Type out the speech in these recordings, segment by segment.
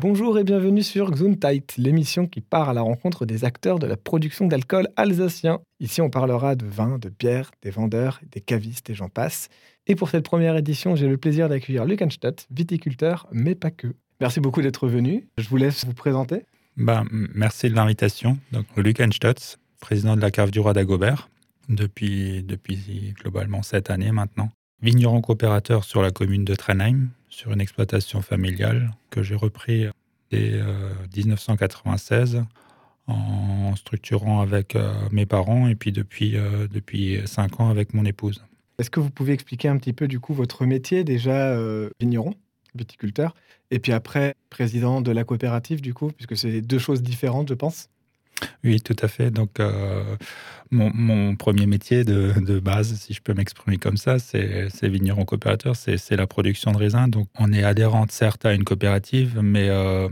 Bonjour et bienvenue sur Gesundheit, l'émission qui part à la rencontre des acteurs de la production d'alcool alsacien. Ici, on parlera de vin, de bière, des vendeurs, des cavistes et j'en passe. Et pour cette première édition, j'ai le plaisir d'accueillir Luc Anstadt, viticulteur, mais pas que. Merci beaucoup d'être venu. Je vous laisse vous présenter. Ben, merci de l'invitation. Donc, Luc Anstadt, président de la cave du roi d'Agobert, depuis, depuis globalement sept années maintenant. Vigneron coopérateur sur la commune de Trenheim, sur une exploitation familiale que j'ai repris dès 1996 euh, en structurant avec euh, mes parents et puis depuis, euh, depuis cinq ans avec mon épouse. Est-ce que vous pouvez expliquer un petit peu du coup votre métier déjà vigneron, viticulteur, et puis après président de la coopérative du coup, puisque c'est deux choses différentes je pense? Oui, tout à fait. Donc, euh, mon, premier métier de, base, si je peux m'exprimer comme ça, c'est vigneron coopérateur, c'est la production de raisins. Donc, on est adhérente certes à une coopérative, mais euh,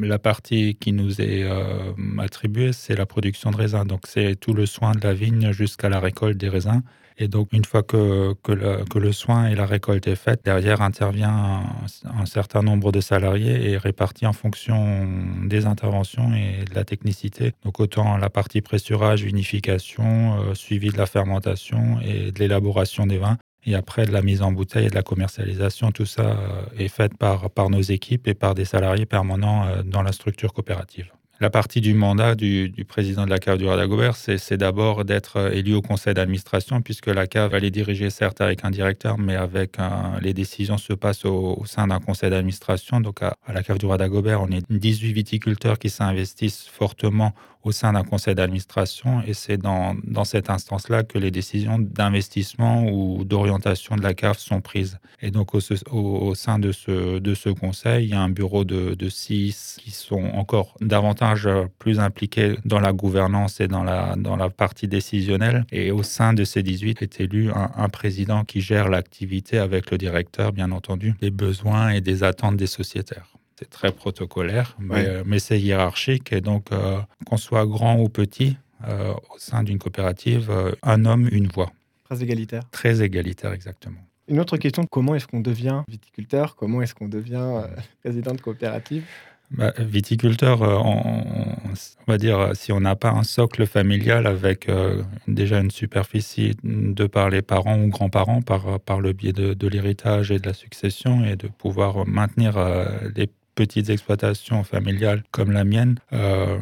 la partie qui nous est euh, attribuée, c'est la production de raisins. Donc, c'est tout le soin de la vigne jusqu'à la récolte des raisins. Et donc, une fois que, que, le, soin et la récolte est faite, derrière intervient un, certain nombre de salariés et répartis en fonction des interventions et de la technicité. Donc, autant la partie pressurage, vinification, euh, suivi de la fermentation et de l'élaboration des vins. Et après, de la mise en bouteille et de la commercialisation, tout ça euh, est fait par, par nos équipes et par des salariés permanents euh, dans la structure coopérative. La partie du mandat du, président de la cave du Radagobert, c'est d'abord d'être euh, élu au conseil d'administration, puisque la cave, elle est dirigée certes avec un directeur, mais avec les décisions se passent au, sein d'un conseil d'administration. Donc à, la cave du Radagobert, on est 18 viticulteurs qui s'investissent fortement au sein d'un conseil d'administration, et c'est dans, cette instance-là que les décisions d'investissement ou d'orientation de la cave sont prises. Et donc au, sein de ce, de ce conseil, il y a un bureau de, de six qui sont encore davantage euh, plus impliqué dans la gouvernance et dans la, dans la partie décisionnelle. Et au sein de ces 18 est élu un, président qui gère l'activité avec le directeur, bien entendu, des besoins et des attentes des sociétaires. C'est très protocolaire, mais, euh, c'est hiérarchique. Et donc, euh, qu'on soit grand ou petit, au sein d'une coopérative, un homme, une voix. Très égalitaire. Très égalitaire, exactement. Une autre question, comment est-ce qu'on devient viticulteur? Comment est-ce qu'on devient président de coopérative? Bah, viticulteur, euh, on, va dire, si on n'a pas un socle familial avec euh, déjà une superficie de par les parents ou grands-parents, par, par le biais de, de l'héritage et de la succession, et de pouvoir maintenir euh, les petites exploitations familiales comme la mienne, euh,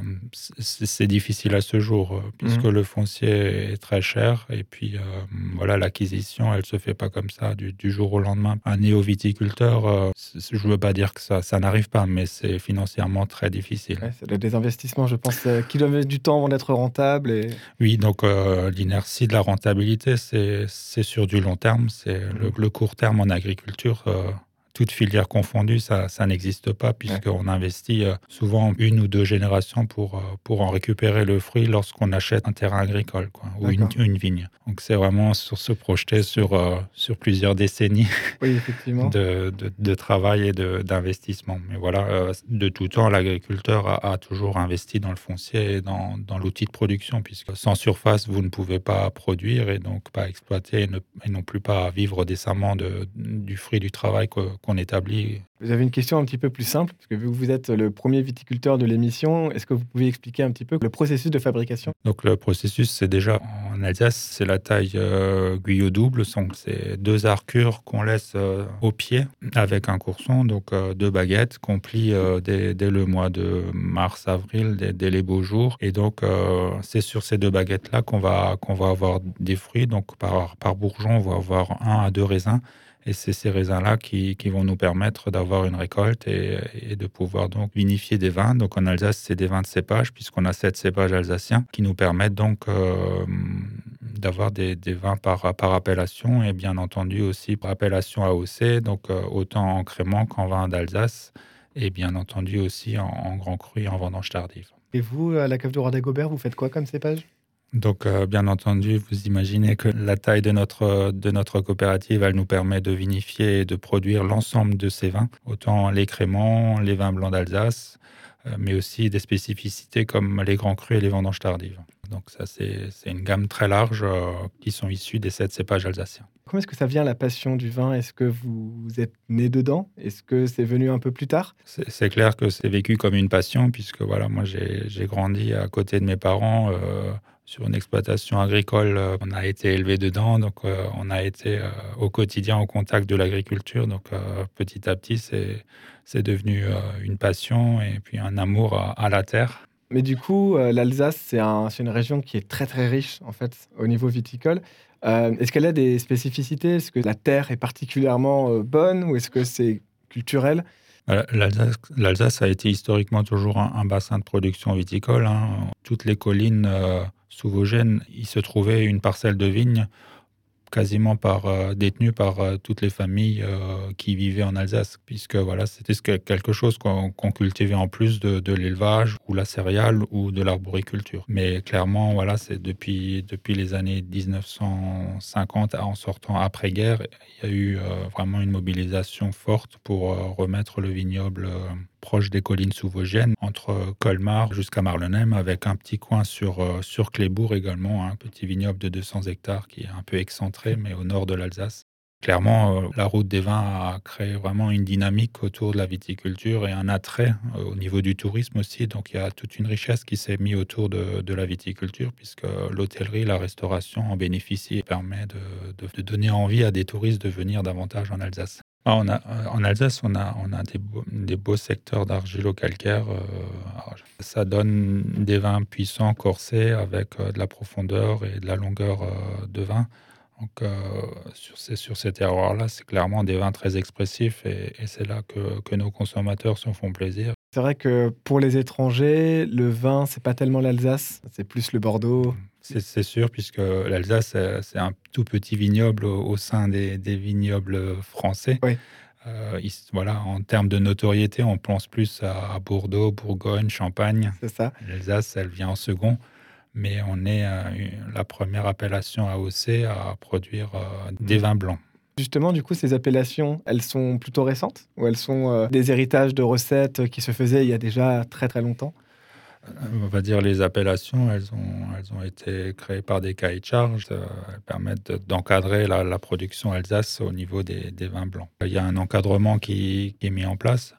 c'est difficile à ce jour, euh, puisque mhm. le foncier est très cher. Et puis, euh, voilà, l'acquisition, elle se fait pas comme ça du, jour au lendemain. Un néo-viticulteur, je veux pas dire que ça, ça n'arrive pas, mais c'est financièrement très difficile. c'est des investissements, je pense, qui doivent du temps avant d'être rentables. Et... Oui, donc l'inertie de la rentabilité, c'est sur du long terme. C'est le, le, court terme en agriculture toute filière confondue, ça, ça n'existe pas puisqu'on investit euh, souvent une ou deux générations pour, euh, pour en récupérer le fruit lorsqu'on achète un terrain agricole quoi, ou une, une, vigne. Donc c'est vraiment sur se projeter sur, euh, sur plusieurs décennies De, de, travail et d'investissement. Mais voilà, de tout temps, l'agriculteur a, toujours investi dans le foncier et dans, dans l'outil de production puisque sans surface, vous ne pouvez pas produire et donc pas exploiter et, et non plus pas vivre décemment de, du fruit du travail que qu'on établit. Vous avez une question un petit peu plus simple, parce que vu que vous êtes le premier viticulteur de l'émission, est-ce que vous pouvez expliquer un petit peu le processus de fabrication? Donc le processus, c'est déjà en Alsace, c'est la taille euh, guyot double, donc c'est deux arcures qu'on laisse euh, au pied avec un courson, donc euh, deux baguettes qu'on plie dès, le mois de mars-avril, dès, les beaux jours. Et donc c'est sur ces deux baguettes-là qu'on va, qu'on va avoir des fruits. Donc par, par bourgeon, on va avoir un à deux raisins. Et c'est ces raisins-là qui, vont nous permettre d'avoir une récolte et, de pouvoir donc vinifier des vins. Donc en Alsace, c'est des vins de cépage, puisqu'on a sept cépages alsaciens qui nous permettent donc euh, d'avoir des, vins par, appellation et bien entendu aussi par appellation AOC, donc euh, autant en crément qu'en vin d'Alsace et bien entendu aussi en, grand cru et en vendange tardive. Et vous, à la cave de Roi d'Agobert, vous faites quoi comme cépage? Donc, euh, bien entendu, vous imaginez que la taille de notre, de notre coopérative, elle nous permet de vinifier et de produire l'ensemble de ces vins, autant les créments, les vins blancs d'Alsace, mais aussi des spécificités comme les grands crus et les vendanges tardives. Donc ça, c'est une gamme très large qui sont issues des sept cépages alsaciens. Comment est-ce que ça vient la passion du vin? Est-ce que vous êtes né dedans? Est-ce que c'est venu un peu plus tard? C'est clair que c'est vécu comme une passion puisque voilà, moi j'ai grandi à côté de mes parents euh, sur une exploitation agricole. Euh, on a été élevé dedans, donc euh, on a été au quotidien au contact de l'agriculture. Donc petit à petit, c'est devenu une passion et puis un amour à, la terre. Mais du coup, l'Alsace, c'est une région qui est très très riche en fait au niveau viticole. Euh, est-ce qu'elle a des spécificités? Est-ce que la terre est particulièrement euh, bonne ou est-ce que c'est culturel? Euh, L'Alsace a été historiquement toujours un, bassin de production viticole. Hein. Toutes les collines sous Vosgène, il se trouvait une parcelle de vigne quasiment par, euh, détenu par euh, toutes les familles euh, qui vivaient en Alsace, puisque voilà, c'était quelque chose qu'on cultivait en plus de, l'élevage ou la céréale ou de l'arboriculture. Mais clairement, voilà, c'est depuis, depuis les années 1950, en sortant après-guerre, il y a eu vraiment une mobilisation forte pour remettre le vignoble proche des collines sous Vosgiennes, entre Colmar jusqu'à Marlenheim, avec un petit coin sur, euh, sur Clébourg également, un petit vignoble de 200 hectares qui est un peu excentré, mais au nord de l'Alsace. Clairement, euh, la route des vins a créé vraiment une dynamique autour de la viticulture et un attrait euh, au niveau du tourisme aussi. Donc il y a toute une richesse qui s'est mise autour de, de, la viticulture, puisque l'hôtellerie, la restauration en bénéficient et permet de, de donner envie à des touristes de venir davantage en Alsace. Ah, on a, en Alsace, on a, on a des, beaux, des beaux secteurs d'argilo-calcaire. Euh, ça donne des vins puissants, corsés, avec euh, de la profondeur et de la longueur euh, de vin. Donc, sur, ces, sur ces terroirs-là, c'est clairement des vins très expressifs et, c'est là que, que, nos consommateurs se font plaisir. C'est vrai que pour les étrangers, le vin, c'est pas tellement l'Alsace, c'est plus le Bordeaux. C'est sûr, puisque l'Alsace, euh, c'est un tout petit vignoble au, sein des, vignobles français. Euh, voilà, en termes de notoriété, on pense plus à Bordeaux, Bourgogne, Champagne. C'est ça. L'Alsace, elle vient en second, mais on est euh, la première appellation AOC à produire des mmh. vins blancs. Justement, du coup, ces appellations, elles sont plutôt récentes ou elles sont des héritages de recettes qui se faisaient il y a déjà très très longtemps? On va dire les appellations, elles ont, elles ont été créées par des cahiers de charges. Euh, elles permettent d'encadrer la, production Alsace au niveau des, vins blancs. Il y a un encadrement qui est mis en place.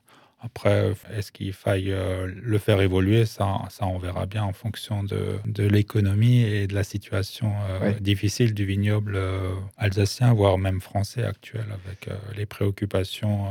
Après, est-ce qu'il faille euh, le faire évoluer? Ça, ça, on verra bien en fonction de, de l'économie et de la situation euh, difficile du vignoble euh, alsacien, voire même français actuel, avec les préoccupations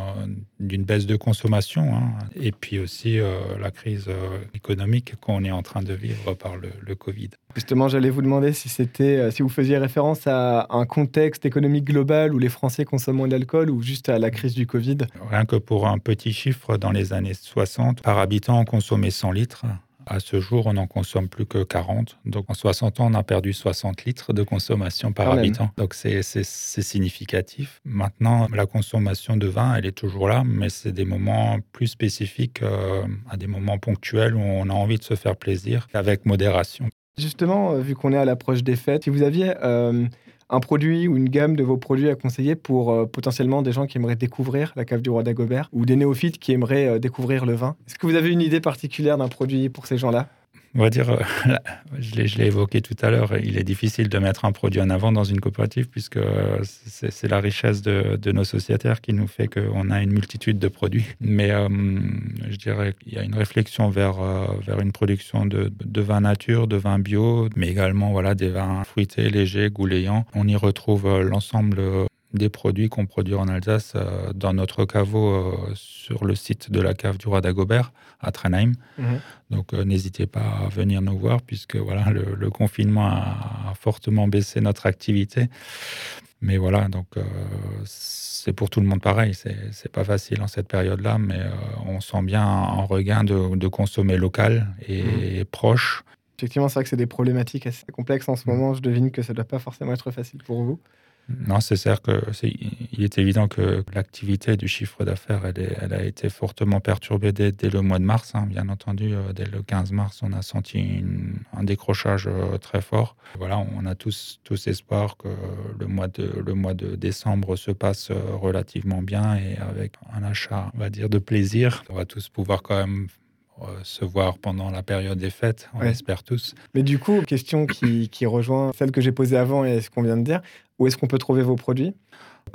d'une baisse de consommation hein, et puis aussi la crise économique qu'on est en train de vivre par le, le Covid. Justement, j'allais vous demander si c'était, si vous faisiez référence à un contexte économique global où les Français consomment moins d'alcool ou juste à la crise du Covid. Rien que pour un petit chiffre, dans les années 60, par habitant, on consommait 100 litres. À ce jour, on n'en consomme plus que 40. Donc en 60 ans, on a perdu 60 litres de consommation par habitant. Donc c'est significatif. Maintenant, la consommation de vin, elle est toujours là, mais c'est des moments plus spécifiques, euh, à des moments ponctuels où on a envie de se faire plaisir avec modération. Justement, euh, vu qu'on est à l'approche des fêtes, si vous aviez euh, un produit ou une gamme de vos produits à conseiller pour euh, potentiellement des gens qui aimeraient découvrir la cave du roi d'Agobert ou des néophytes qui aimeraient découvrir le vin, est-ce que vous avez une idée particulière d'un produit pour ces gens-là? On va dire, euh, je l'ai évoqué tout à l'heure, il est difficile de mettre un produit en avant dans une coopérative puisque euh, c'est la richesse de, nos sociétaires qui nous fait qu'on a une multitude de produits. Mais euh, je dirais qu'il y a une réflexion vers, vers une production de, de vin nature, de vin bio, mais également voilà, des vins fruités, légers, goulayants. On y retrouve l'ensemble des produits qu'on produit en Alsace euh, dans notre caveau euh, sur le site de la cave du roi d'Agobert à Trenheim. Mhm. Donc euh, n'hésitez pas à venir nous voir puisque voilà le, confinement a, fortement baissé notre activité. Mais voilà, donc c'est pour tout le monde pareil. C'est pas facile en cette période-là, mais on sent bien un regain de, consommer local et mhm. proche. Effectivement, c'est vrai que c'est des problématiques assez complexes en ce mhm. moment. Je devine que ça ne doit pas forcément être facile pour vous. Non, c'est certes que il est évident que l'activité du chiffre d'affaires, elle, elle, a été fortement perturbée dès, le mois de mars. Hein. Bien entendu, euh, dès le 15 mars, on a senti un décrochage euh, très fort. Voilà, on a tous, tous espoir que le mois, de, le mois de décembre se passe euh, relativement bien et avec un achat, on va dire, de plaisir. On va tous pouvoir quand même se voir pendant la période des fêtes, on espère tous. Mais du coup, question qui, qui rejoint celle que j'ai posée avant et ce qu'on vient de dire, où est-ce qu'on peut trouver vos produits?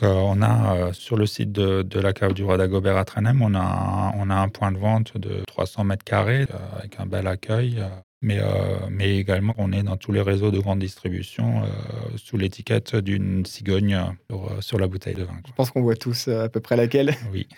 On a sur le site de, la cave du roi d'Agobert à Trenem, on a, on a un point de vente de 300 mètres carrés avec un bel accueil. Mais, mais également, on est dans tous les réseaux de grande distribution sous l'étiquette d'une cigogne sur, la bouteille de vin. Je pense qu'on voit tous à peu près laquelle. Oui.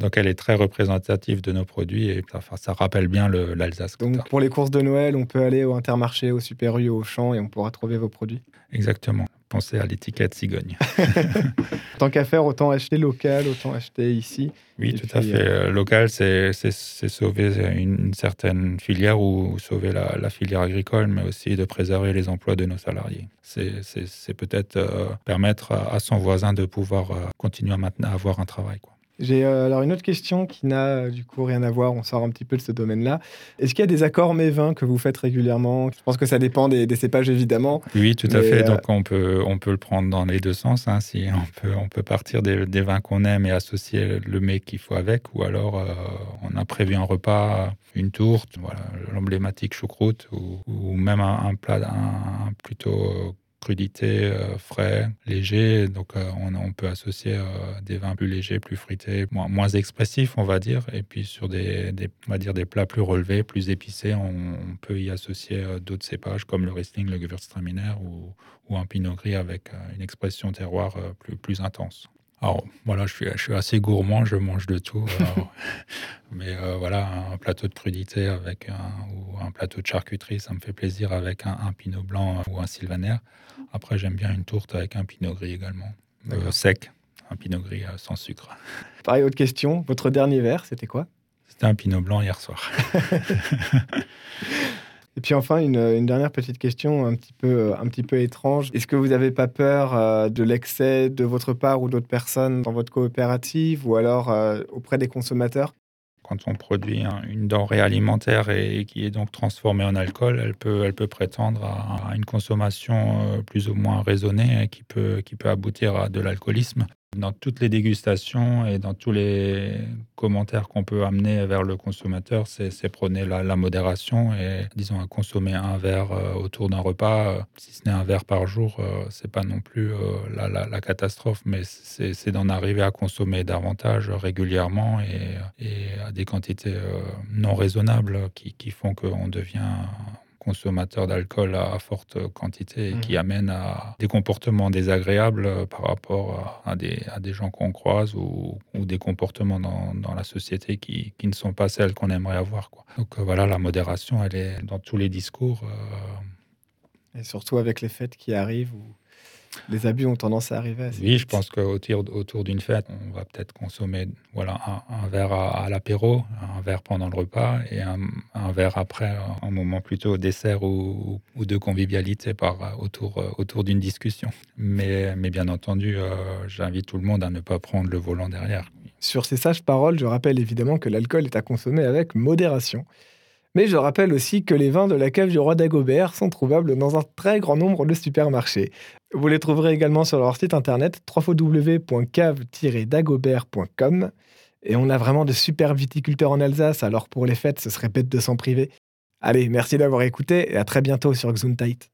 Donc elle est très représentative de nos produits et ça, ça rappelle bien l'Alsace. Donc pour les courses de Noël, on peut aller au Intermarché, au Super U, au Champ et on pourra trouver vos produits? Exactement penser à l'étiquette cigogne. Tant qu'à faire, autant acheter local, autant acheter ici. Oui, tout à fait. Euh, local, c'est sauver une, certaine filière ou sauver la, filière agricole, mais aussi de préserver les emplois de nos salariés. C'est peut-être euh, permettre à, son voisin de pouvoir euh, continuer à, à avoir un travail. Quoi. J'ai euh, alors une autre question qui n'a euh, du coup rien à voir, on sort un petit peu de ce domaine-là. Est-ce qu'il y a des accords mévins que vous faites régulièrement? Je pense que ça dépend des, cépages évidemment. Oui, tout à fait. Euh, Donc on peut, on peut le prendre dans les deux sens. Hein. Si on, peut, on peut partir des, vins qu'on aime et associer le mets qu'il faut avec, ou alors on a prévu un repas, une tourte, voilà, l'emblématique choucroute, ou, ou même un, plat un, plutôt crudité, euh, frais, léger. Donc euh, on, peut associer euh, des vins plus légers, plus fruités, moins, expressifs, on va dire. Et puis sur des, dire des plats plus relevés, plus épicés, on, peut y associer d'autres cépages comme le Riesling, le Gewürztraminer ou, ou un Pinot Gris avec une expression terroir plus intense. Alors voilà, je suis, je suis assez gourmand, je mange de tout. mais voilà, un plateau de crudité avec un, ou un plateau de charcuterie, ça me fait plaisir avec un, un pinot blanc ou un sylvaner. Après, j'aime bien une tourte avec un pinot gris également, euh, sec, un pinot gris euh, sans sucre. Pareil, autre question. Votre dernier verre, c'était quoi? C'était un pinot blanc hier soir. Et puis enfin, une, dernière petite question un petit peu, euh, un petit peu étrange. Est-ce que vous n'avez pas peur de l'excès de votre part ou d'autres personnes dans votre coopérative ou alors auprès des consommateurs? Quand on produit une denrée alimentaire et, qui est donc transformée en alcool, elle peut, elle peut prétendre à, une consommation euh, plus ou moins raisonnée qui peut, qui peut aboutir à de l'alcoolisme. Dans toutes les dégustations et dans tous les commentaires qu'on peut amener vers le consommateur, c'est prôner la, modération et, disons, consommer un verre euh, autour d'un repas, euh, si ce n'est un verre par jour, euh, c'est pas non plus la, la, catastrophe, mais c'est d'en arriver à consommer davantage régulièrement et, à des quantités non raisonnables qui font qu'on devient consommateurs d'alcool à, forte quantité et qui mmh. amènent à des comportements désagréables euh, par rapport à, des, à des, gens qu'on croise ou, ou, des comportements dans, dans la société qui, qui, ne sont pas celles qu'on aimerait avoir. Quoi. Donc euh, voilà, la modération, elle est dans tous les discours. Euh. Et surtout avec les fêtes qui arrivent où les abus ont tendance à arriver. oui, je pense qu'autour autour d'une fête, on va peut-être consommer voilà, un, verre à, l'apéro, un verre pendant le repas et un, verre après, un moment plutôt dessert ou, ou de convivialité par, autour, autour d'une discussion. Mais, mais bien entendu, euh, j'invite tout le monde à ne pas prendre le volant derrière. Sur ces sages paroles, je rappelle évidemment que l'alcool est à consommer avec modération. Mais je rappelle aussi que les vins de la cave du roi d'Agobert sont trouvables dans un très grand nombre de supermarchés. Vous les trouverez également sur leur site internet www.cave-dagobert.com. Et on a vraiment de super viticulteurs en Alsace, alors pour les fêtes, ce serait bête de s'en priver. Allez, merci d'avoir écouté et à très bientôt sur Gesundheit.